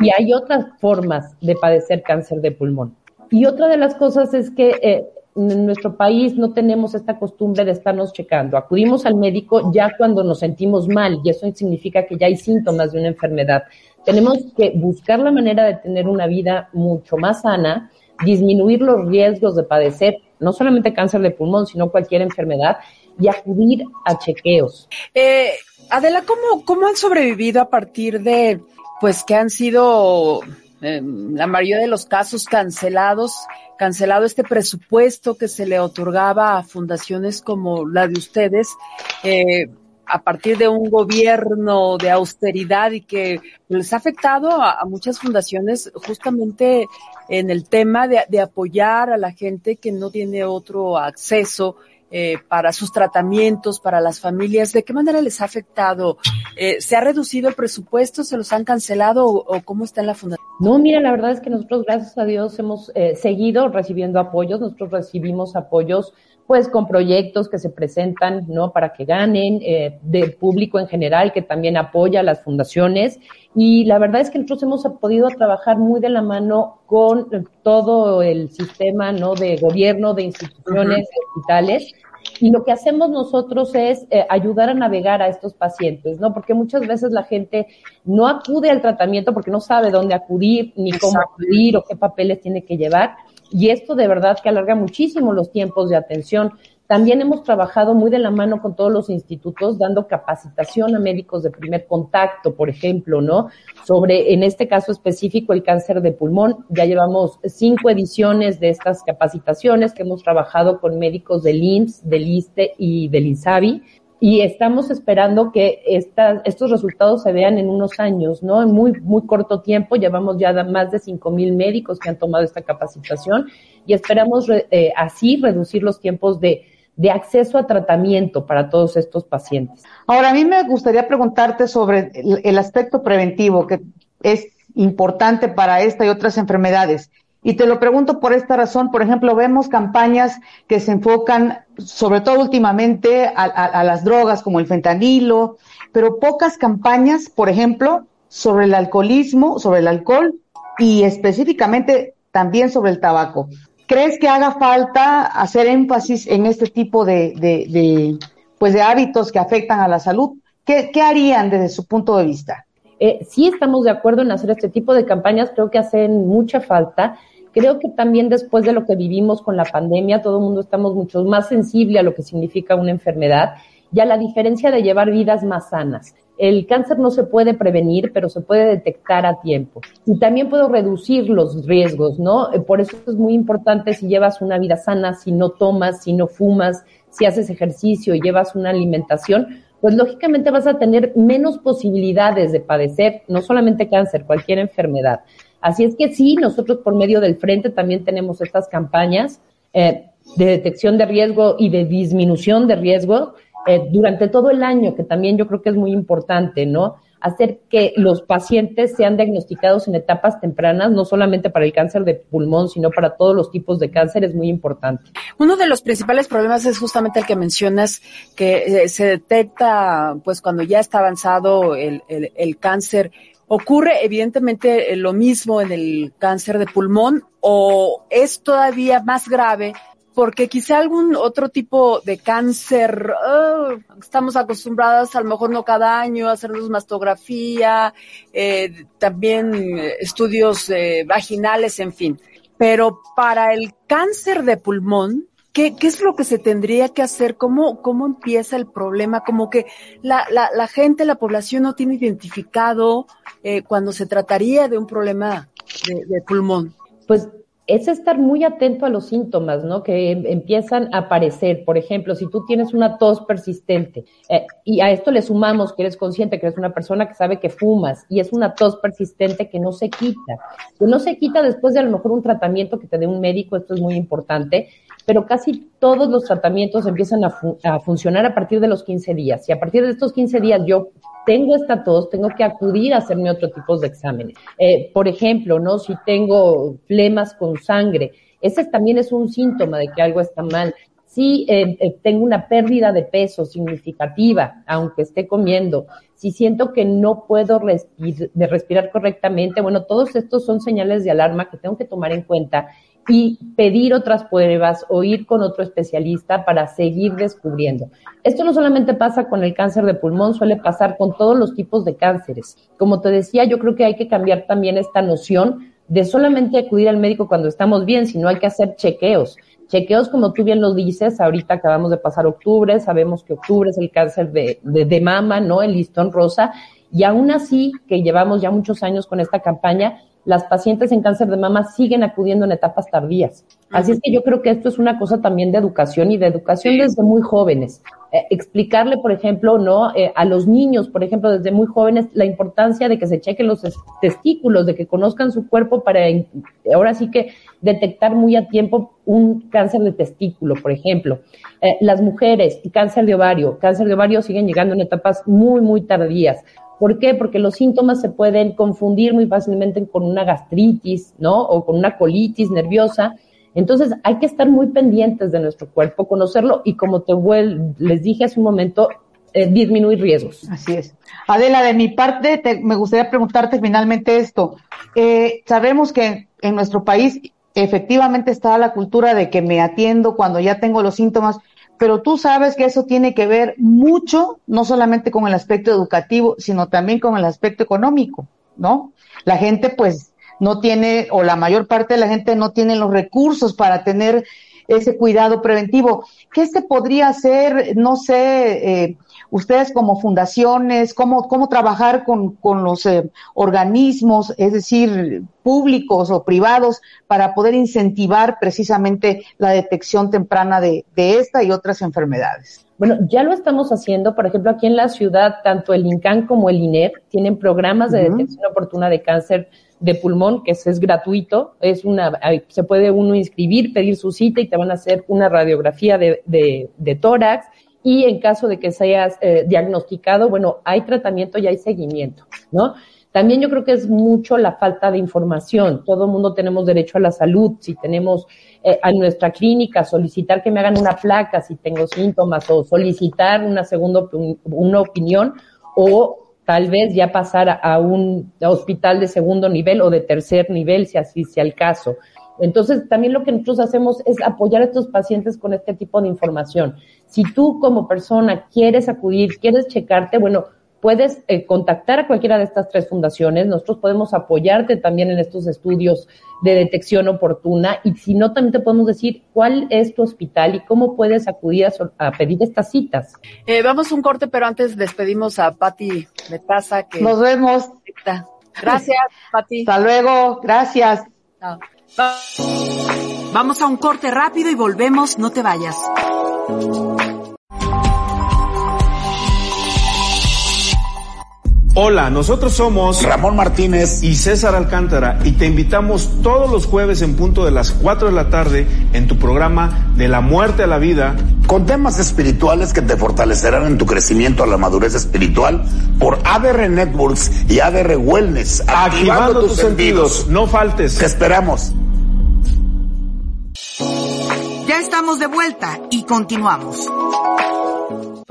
y hay otras formas de padecer cáncer de pulmón. Y otra de las cosas es que eh, en nuestro país no tenemos esta costumbre de estarnos checando. Acudimos al médico ya cuando nos sentimos mal y eso significa que ya hay síntomas de una enfermedad. Tenemos que buscar la manera de tener una vida mucho más sana, disminuir los riesgos de padecer no solamente cáncer de pulmón, sino cualquier enfermedad y acudir a chequeos. Eh, Adela, ¿cómo, ¿cómo han sobrevivido a partir de, pues, que han sido eh, la mayoría de los casos cancelados, cancelado este presupuesto que se le otorgaba a fundaciones como la de ustedes? Eh, a partir de un gobierno de austeridad y que les ha afectado a, muchas fundaciones justamente en el tema de, apoyar a la gente que no tiene otro acceso eh, para sus tratamientos, para las familias. ¿De qué manera les ha afectado? Eh, ¿Se ha reducido el presupuesto? ¿Se los han cancelado o, cómo está en la fundación? No, mira, la verdad es que nosotros, gracias a Dios, hemos eh, seguido recibiendo apoyos. Nosotros recibimos apoyos pues con proyectos que se presentan, ¿no? Para que ganen, eh, del público en general que también apoya a las fundaciones. Y la verdad es que nosotros hemos podido trabajar muy de la mano con todo el sistema, ¿no? De gobierno, de instituciones, hospitales. Y lo que hacemos nosotros es eh, ayudar a navegar a estos pacientes, ¿no? Porque muchas veces la gente no acude al tratamiento porque no sabe dónde acudir, ni cómo acudir o qué papeles tiene que llevar y esto de verdad que alarga muchísimo los tiempos de atención. También hemos trabajado muy de la mano con todos los institutos, dando capacitación a médicos de primer contacto, por ejemplo, ¿no? Sobre, en este caso específico, el cáncer de pulmón. Ya llevamos cinco ediciones de estas capacitaciones que hemos trabajado con médicos del IMSS, del ISTE y del INSABI y estamos esperando que estos resultados se vean en unos años, ¿no? En muy, muy corto tiempo, llevamos ya más de 5 mil médicos que han tomado esta capacitación y esperamos eh, así reducir los tiempos de acceso a tratamiento para todos estos pacientes. Ahora, a mí me gustaría preguntarte sobre el aspecto preventivo, que es importante para esta y otras enfermedades. Y te lo pregunto por esta razón, por ejemplo, vemos campañas que se enfocan, sobre todo últimamente, a, las drogas como el fentanilo, pero pocas campañas, por ejemplo, sobre el alcoholismo, sobre el alcohol y específicamente también sobre el tabaco. ¿Crees que haga falta hacer énfasis en este tipo de, de, pues de hábitos que afectan a la salud? ¿Qué, qué harían desde su punto de vista? Eh, sí estamos de acuerdo en hacer este tipo de campañas, creo que hacen mucha falta. Creo que también después de lo que vivimos con la pandemia, todo el mundo estamos mucho más sensible a lo que significa una enfermedad y a la diferencia de llevar vidas más sanas. El cáncer no se puede prevenir, pero se puede detectar a tiempo. Y también puedo reducir los riesgos, ¿no? Eh, por eso es muy importante si llevas una vida sana, si no tomas, si no fumas, si haces ejercicio y llevas una alimentación, pues lógicamente vas a tener menos posibilidades de padecer no solamente cáncer, cualquier enfermedad. Así es que sí, nosotros por medio del frente también tenemos estas campañas eh, de detección de riesgo y de disminución de riesgo eh, durante todo el año, que también yo creo que es muy importante, ¿no? Hacer que los pacientes sean diagnosticados en etapas tempranas, no solamente para el cáncer de pulmón, sino para todos los tipos de cáncer, es muy importante. Uno de los principales problemas es justamente el que mencionas, que eh, se detecta, pues, cuando ya está avanzado el, el, el cáncer ¿Ocurre evidentemente lo mismo en el cáncer de pulmón o es todavía más grave porque quizá algún otro tipo de cáncer, oh, estamos acostumbrados a lo mejor no cada año a hacernos mastografía, eh, también estudios eh, vaginales, en fin. Pero para el cáncer de pulmón, ¿Qué, ¿Qué, es lo que se tendría que hacer? ¿Cómo, cómo empieza el problema? Como que la, la, la gente, la población no tiene identificado eh, cuando se trataría de un problema de, pulmón? Pues es estar muy atento a los síntomas, ¿no? Que em, empiezan a aparecer. Por ejemplo, si tú tienes una tos persistente eh, y a esto le sumamos que eres consciente que eres una persona que sabe que fumas y es una tos persistente que no se quita, que no se quita después de a lo mejor un tratamiento que te dé un médico, esto es muy importante, pero casi todos los tratamientos empiezan a, funcionar a partir de los 15 días. Y a partir de estos 15 días yo tengo esta tos, tengo que acudir a hacerme otro tipo de exámenes. Eh, por ejemplo, ¿no? Si tengo flemas con sangre, ese también es un síntoma de que algo está mal. Si eh, eh, tengo una pérdida de peso significativa, aunque esté comiendo, si siento que no puedo respirar correctamente, bueno, todos estos son señales de alarma que tengo que tomar en cuenta y pedir otras pruebas o ir con otro especialista para seguir descubriendo. Esto no solamente pasa con el cáncer de pulmón, suele pasar con todos los tipos de cánceres. Como te decía, yo creo que hay que cambiar también esta noción de solamente acudir al médico cuando estamos bien, sino hay que hacer chequeos. Chequeos, como tú bien lo dices, ahorita acabamos de pasar octubre, sabemos que octubre es el cáncer de, de, de mama, ¿no? El listón rosa. Y aún así, que llevamos ya muchos años con esta campaña, las pacientes en cáncer de mama siguen acudiendo en etapas tardías. Así es que yo creo que esto es una cosa también de educación y de educación desde muy jóvenes. Eh, explicarle, por ejemplo, no eh, a los niños, por ejemplo, desde muy jóvenes, la importancia de que se chequen los testículos, de que conozcan su cuerpo para ahora sí que detectar muy a tiempo un cáncer de testículo, por ejemplo. Eh, las mujeres, cáncer de ovario, cáncer de ovario siguen llegando en etapas muy, muy tardías. ¿Por qué? Porque los síntomas se pueden confundir muy fácilmente con una gastritis, ¿no? O con una colitis nerviosa. Entonces hay que estar muy pendientes de nuestro cuerpo, conocerlo y como te les dije hace un momento, eh, disminuir riesgos. Así es. Adela, de mi parte, te, me gustaría preguntarte finalmente esto. Eh, sabemos que en nuestro país efectivamente está la cultura de que me atiendo cuando ya tengo los síntomas, pero tú sabes que eso tiene que ver mucho, no solamente con el aspecto educativo, sino también con el aspecto económico, ¿no? La gente pues no tiene, o la mayor parte de la gente no tiene los recursos para tener ese cuidado preventivo. ¿Qué se podría hacer, no sé, eh, ustedes como fundaciones, cómo, cómo trabajar con, con los eh, organismos, es decir, públicos o privados, para poder incentivar precisamente la detección temprana de, de esta y otras enfermedades? Bueno, ya lo estamos haciendo, por ejemplo, aquí en la ciudad, tanto el INCAN como el INER tienen programas de detección oportuna de cáncer de pulmón, que es, es, gratuito, es una, se puede uno inscribir, pedir su cita y te van a hacer una radiografía de, de, de tórax y en caso de que seas eh, diagnosticado, bueno, hay tratamiento y hay seguimiento, ¿no? También yo creo que es mucho la falta de información. Todo el mundo tenemos derecho a la salud. Si tenemos eh, a nuestra clínica solicitar que me hagan una placa si tengo síntomas o solicitar una segunda una opinión o tal vez ya pasar a un hospital de segundo nivel o de tercer nivel si así sea el caso. Entonces, también lo que nosotros hacemos es apoyar a estos pacientes con este tipo de información. Si tú como persona quieres acudir, quieres checarte, bueno, puedes eh, contactar a cualquiera de estas tres fundaciones. Nosotros podemos apoyarte también en estos estudios de detección oportuna y si no, también te podemos decir cuál es tu hospital y cómo puedes acudir a, a pedir estas citas. Eh, vamos a un corte, pero antes despedimos a Patti Metaza. Que Nos vemos. Gracias, Patti. Hasta luego. Gracias. Chao. Vamos a un corte rápido y volvemos, no te vayas. Hola, nosotros somos Ramón Martínez y César Alcántara y te invitamos todos los jueves en punto de las 4 de la tarde en tu programa De la muerte a la vida con temas espirituales que te fortalecerán en tu crecimiento a la madurez espiritual por ADR Networks y ADR Wellness. Activando, activando tus, tus sentidos. sentidos. No faltes. Te esperamos. Ya estamos de vuelta y continuamos.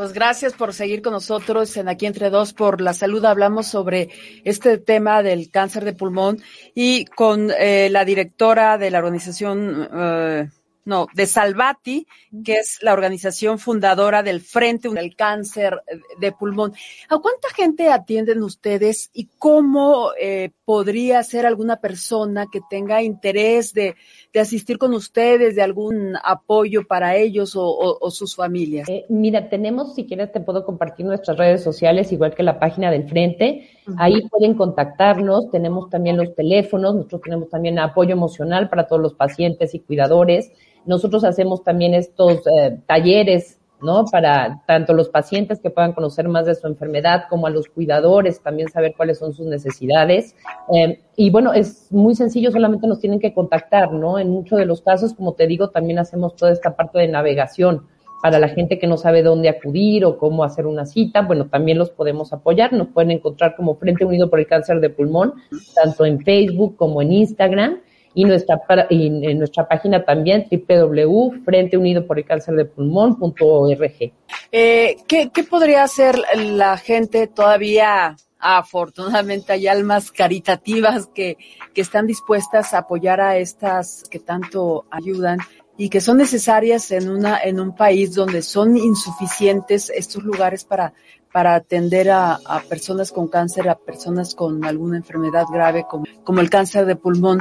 Pues gracias por seguir con nosotros en Aquí Entre Dos por la Salud. Hablamos sobre este tema del cáncer de pulmón y con eh, la directora de la organización, eh, no, de Salvati, que es la organización fundadora del Frente del Cáncer de Pulmón. ¿A cuánta gente atienden ustedes y cómo eh, podría ser alguna persona que tenga interés de, de asistir con ustedes, de algún apoyo para ellos o, sus familias? Eh, mira, tenemos, si quieres, te puedo compartir nuestras redes sociales, igual que la página del Frente. Ahí pueden contactarnos. Tenemos también los teléfonos. Nosotros tenemos también apoyo emocional para todos los pacientes y cuidadores. Nosotros hacemos también estos eh, talleres ¿no? Para tanto los pacientes que puedan conocer más de su enfermedad como a los cuidadores también saber cuáles son sus necesidades. Eh, y bueno, es muy sencillo, solamente nos tienen que contactar, ¿no? En muchos de los casos, como te digo, también hacemos toda esta parte de navegación para la gente que no sabe dónde acudir o cómo hacer una cita, bueno, también los podemos apoyar. Nos pueden encontrar como Frente Unido por el Cáncer de Pulmón, tanto en Facebook como en Instagram y nuestra, y en nuestra página también www.frenteunido por el cáncer de pulmón.org. Eh, ¿qué, ¿Qué podría hacer la gente todavía? Afortunadamente hay almas caritativas que, que están dispuestas a apoyar a estas que tanto ayudan y que son necesarias en una en un país donde son insuficientes estos lugares para para atender a, a personas con cáncer, a personas con alguna enfermedad grave como, como el cáncer de pulmón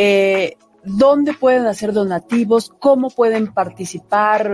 eh, dónde pueden hacer donativos, cómo pueden participar,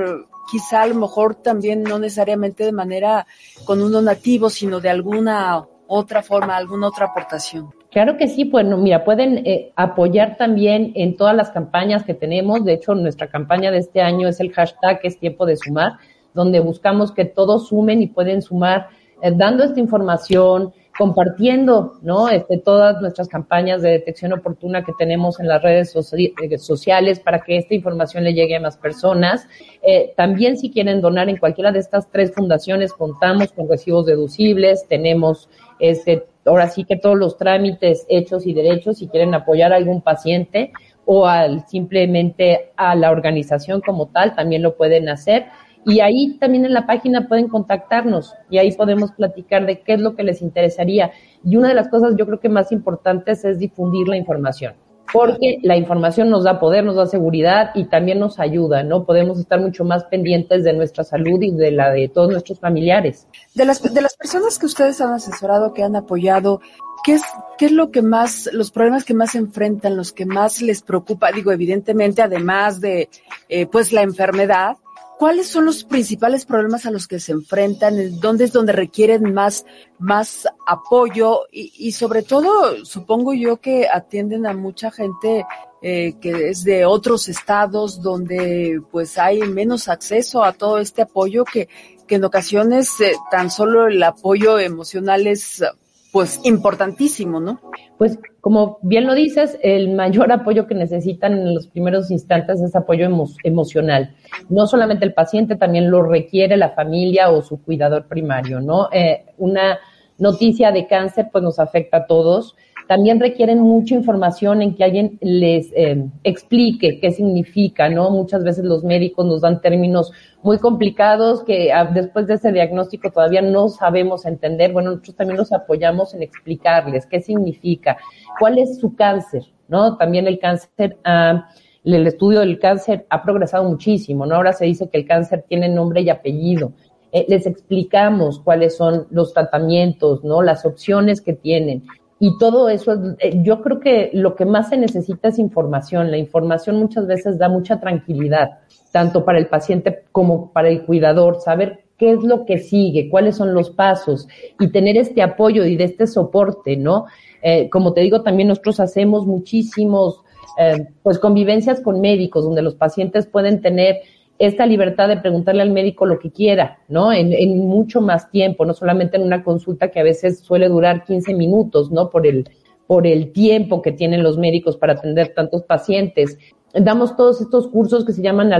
quizá a lo mejor también no necesariamente de manera con un donativo, sino de alguna otra forma, alguna otra aportación. Claro que sí, bueno, mira, pueden eh, apoyar también en todas las campañas que tenemos. De hecho, nuestra campaña de este año es el hashtag es tiempo de sumar, donde buscamos que todos sumen y pueden sumar eh, dando esta información, compartiendo, ¿no? Este, todas nuestras campañas de detección oportuna que tenemos en las redes eh, sociales para que esta información le llegue a más personas. Eh, también si quieren donar en cualquiera de estas tres fundaciones, contamos con recibos deducibles, tenemos este, ahora sí que todos los trámites hechos y derechos, si quieren apoyar a algún paciente o al simplemente a la organización como tal, también lo pueden hacer. Y ahí también en la página pueden contactarnos y ahí podemos platicar de qué es lo que les interesaría. Y una de las cosas yo creo que más importantes es difundir la información, porque la información nos da poder, nos da seguridad y también nos ayuda, ¿no? Podemos estar mucho más pendientes de nuestra salud y de la de todos nuestros familiares. De las, de las personas que ustedes han asesorado, que han apoyado, ¿qué es, qué es lo que más, los problemas que más enfrentan, los que más les preocupa? Digo, evidentemente, además de, eh, pues, la enfermedad, ¿Cuáles son los principales problemas a los que se enfrentan? ¿Dónde es donde requieren más, más apoyo? Y, sobre todo, supongo yo que atienden a mucha gente eh, que es de otros estados donde pues hay menos acceso a todo este apoyo que, que en ocasiones eh, tan solo el apoyo emocional es pues importantísimo, ¿no? Pues como bien lo dices, el mayor apoyo que necesitan en los primeros instantes es apoyo emocional. No solamente el paciente, también lo requiere la familia o su cuidador primario, ¿no? Eh, una noticia de cáncer pues nos afecta a todos también requieren mucha información en que alguien les eh, explique qué significa, ¿no? Muchas veces los médicos nos dan términos muy complicados que ah, después de ese diagnóstico todavía no sabemos entender. Bueno, nosotros también los apoyamos en explicarles qué significa, cuál es su cáncer, ¿no? También el cáncer, ah, el estudio del cáncer ha progresado muchísimo, ¿no? Ahora se dice que el cáncer tiene nombre y apellido. Eh, les explicamos cuáles son los tratamientos, ¿no? Las opciones que tienen y todo eso, eh, yo creo que lo que más se necesita es información. La información muchas veces da mucha tranquilidad, tanto para el paciente como para el cuidador, saber qué es lo que sigue, cuáles son los pasos y tener este apoyo y de este soporte, ¿no? Eh, como te digo, también nosotros hacemos muchísimos, eh, pues, convivencias con médicos donde los pacientes pueden tener esta libertad de preguntarle al médico lo que quiera, ¿no? En, en, mucho más tiempo, no solamente en una consulta que a veces suele durar 15 minutos, ¿no? Por el, por el tiempo que tienen los médicos para atender tantos pacientes. Damos todos estos cursos que se llaman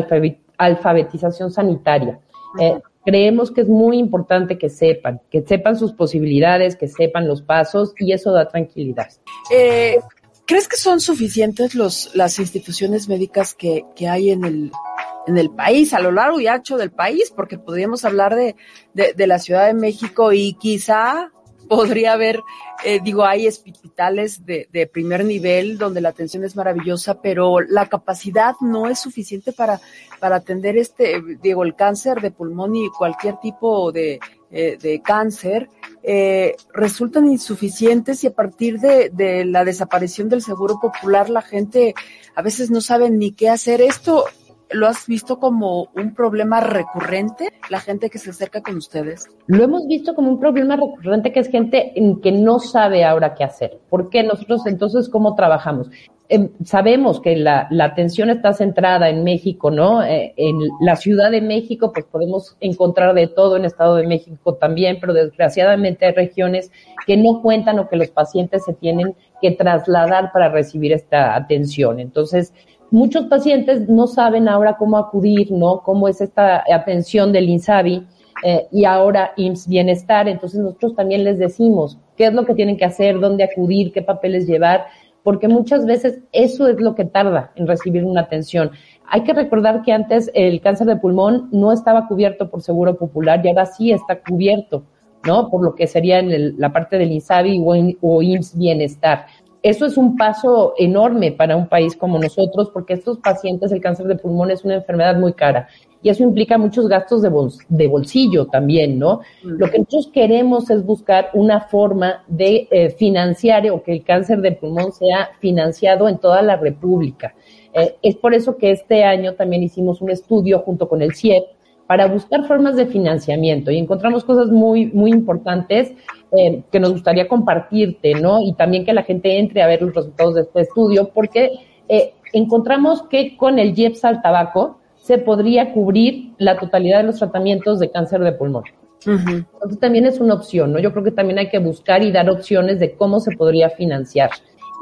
alfabetización sanitaria. Eh, creemos que es muy importante que sepan, que sepan sus posibilidades, que sepan los pasos y eso da tranquilidad. Eh, ¿Crees que son suficientes los, las instituciones médicas que, que hay en el, en el país, a lo largo y ancho del país, porque podríamos hablar de, de, la Ciudad de México y quizá podría haber, eh, digo, hay hospitales de, de, primer nivel donde la atención es maravillosa, pero la capacidad no es suficiente para, para atender este, digo, el cáncer de pulmón y cualquier tipo de, eh, de cáncer, eh, resultan insuficientes y a partir de, de la desaparición del seguro popular la gente a veces no sabe ni qué hacer. Esto ¿Lo has visto como un problema recurrente, la gente que se acerca con ustedes? Lo hemos visto como un problema recurrente que es gente que no sabe ahora qué hacer. ¿Por qué nosotros entonces cómo trabajamos? Eh, sabemos que la, la, atención está centrada en México, ¿no? Eh, en la Ciudad de México, pues podemos encontrar de todo en Estado de México también, pero desgraciadamente hay regiones que no cuentan o que los pacientes se tienen que trasladar para recibir esta atención. Entonces, muchos pacientes no saben ahora cómo acudir, ¿no? Cómo es esta atención del INSABI eh, y ahora IMSS Bienestar. Entonces nosotros también les decimos qué es lo que tienen que hacer, dónde acudir, qué papeles llevar, porque muchas veces eso es lo que tarda en recibir una atención. Hay que recordar que antes el cáncer de pulmón no estaba cubierto por Seguro Popular y ahora sí está cubierto, ¿no? Por lo que sería en la parte del INSABI o, o IMSS Bienestar eso es un paso enorme para un país como nosotros, porque estos pacientes, el cáncer de pulmón es una enfermedad muy cara y eso implica muchos gastos de, de bolsillo también, ¿no? Lo que nosotros queremos es buscar una forma de eh, financiar o que el cáncer de pulmón sea financiado en toda la República. Eh, es por eso que este año también hicimos un estudio junto con el CIEP para buscar formas de financiamiento y encontramos cosas muy, muy importantes eh, que nos gustaría compartirte, ¿no? Y también que la gente entre a ver los resultados de este estudio, porque eh, encontramos que con el IEPS al tabaco se podría cubrir la totalidad de los tratamientos de cáncer de pulmón. Entonces también es una opción, ¿no? Yo creo que también hay que buscar y dar opciones de cómo se podría financiar.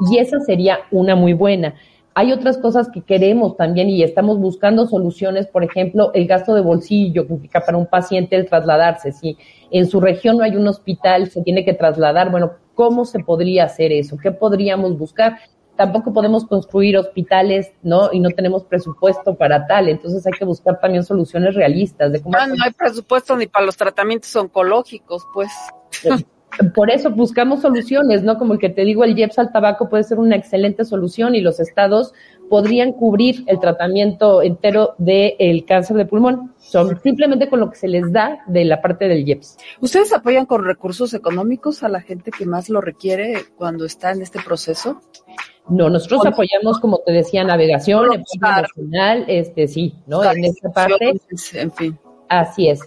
Y esa sería una muy buena. Hay otras cosas que queremos también y estamos buscando soluciones, por ejemplo, el gasto de bolsillo que implica para un paciente el trasladarse. Si en su región no hay un hospital, se tiene que trasladar, bueno, ¿cómo se podría hacer eso? ¿Qué podríamos buscar? Tampoco podemos construir hospitales, ¿no? Y no tenemos presupuesto para tal. Entonces hay que buscar también soluciones realistas de cómo. Ah, no hay presupuesto ni para los tratamientos oncológicos, pues. Por eso buscamos soluciones, ¿no? Como el que te digo, el IEPS al tabaco puede ser una excelente solución y los estados podrían cubrir el tratamiento entero del cáncer de pulmón, son simplemente con lo que se les da de la parte del IEPS. ¿Ustedes apoyan con recursos económicos a la gente que más lo requiere cuando está en este proceso? No, nosotros apoyamos, como te decía, navegación, nacional, este sí, ¿no? En esta parte. En fin. Así es.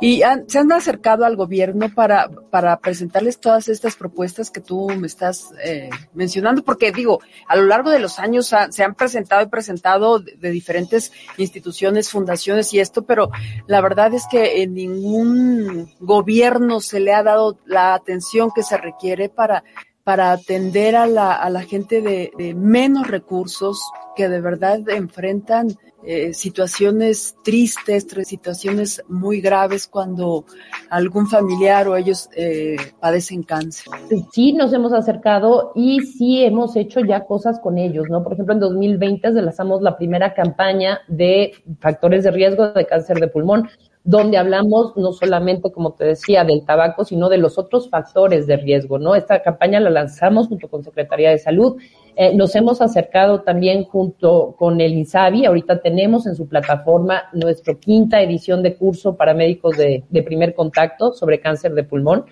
Y se han acercado al gobierno para, para presentarles todas estas propuestas que tú me estás eh, mencionando, porque digo, a lo largo de los años se han presentado y presentado de, diferentes instituciones, fundaciones y esto, pero la verdad es que en ningún gobierno se le ha dado la atención que se requiere para para atender a la, a la gente de, menos recursos que de verdad enfrentan eh, situaciones tristes, situaciones muy graves cuando algún familiar o ellos eh, padecen cáncer. Sí, nos hemos acercado y sí hemos hecho ya cosas con ellos, ¿no? Por ejemplo, en 2020 lanzamos la primera campaña de factores de riesgo de cáncer de pulmón donde hablamos no solamente, como te decía, del tabaco, sino de los otros factores de riesgo, ¿no? Esta campaña la lanzamos junto con Secretaría de Salud. Eh, nos hemos acercado también junto con el INSABI. Ahorita tenemos en su plataforma nuestra quinta edición de curso para médicos de, de primer contacto sobre cáncer de pulmón,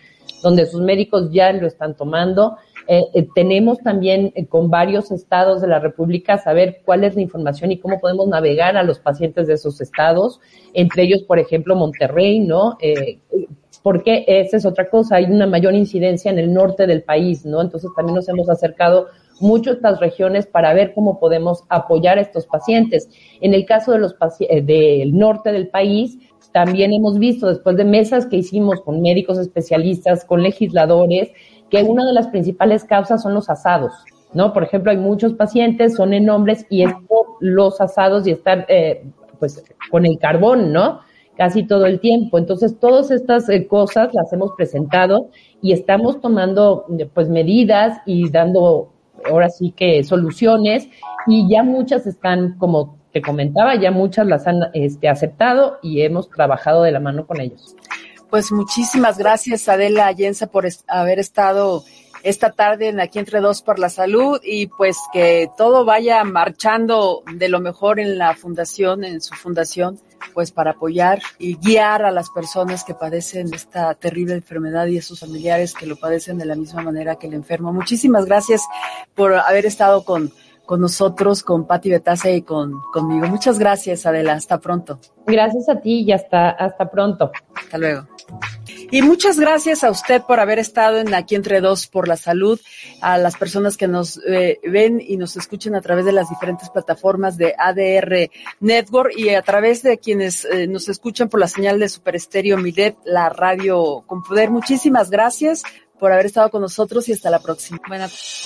donde sus médicos ya lo están tomando. Eh, eh, tenemos también eh, con varios estados de la República saber cuál es la información y cómo podemos navegar a los pacientes de esos estados, entre ellos, por ejemplo, Monterrey, ¿no? porque esa es otra cosa, hay una mayor incidencia en el norte del país, ¿no? Entonces también nos hemos acercado mucho a estas regiones para ver cómo podemos apoyar a estos pacientes. En el caso de los del norte del país, también hemos visto después de mesas que hicimos con médicos especialistas, con legisladores, que una de las principales causas son los asados, ¿no? Por ejemplo, hay muchos pacientes, son en hombres y es los asados y estar, eh, pues, con el carbón, ¿no? Casi todo el tiempo. Entonces, todas estas eh, cosas las hemos presentado y estamos tomando, pues, medidas y dando, ahora sí que soluciones y ya muchas están, como te comentaba, ya muchas las han este, aceptado y hemos trabajado de la mano con ellos. Pues muchísimas gracias Adela Allenza por haber estado esta tarde en Aquí Entre Dos por la Salud y pues que todo vaya marchando de lo mejor en la fundación, en su fundación, pues para apoyar y guiar a las personas que padecen esta terrible enfermedad y a sus familiares que lo padecen de la misma manera que el enfermo. Muchísimas gracias por haber estado con, con nosotros, con Patti Betase y con, conmigo. Muchas gracias, Adela. Hasta pronto. Gracias a ti y hasta, hasta pronto. Hasta luego. Y muchas gracias a usted por haber estado en Aquí Entre Dos por la Salud, a las personas que nos eh, ven y nos escuchan a través de las diferentes plataformas de ADR Network y a través de quienes eh, nos escuchan por la señal de Super Estéreo Milet, la radio con poder. Muchísimas gracias por haber estado con nosotros y hasta la próxima. Buenas.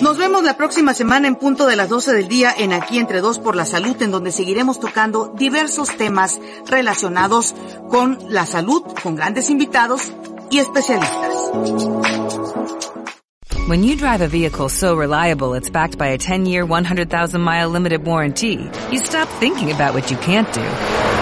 Nos vemos la próxima semana en punto de las 12 del día en Aquí Entre Dos por la Salud, en donde seguiremos tocando diversos temas relacionados con la salud, con grandes invitados y especialistas. When you drive a vehicle so reliable it's backed by a 10-year, 100,000-mile limited warranty, you stop thinking about what you can't do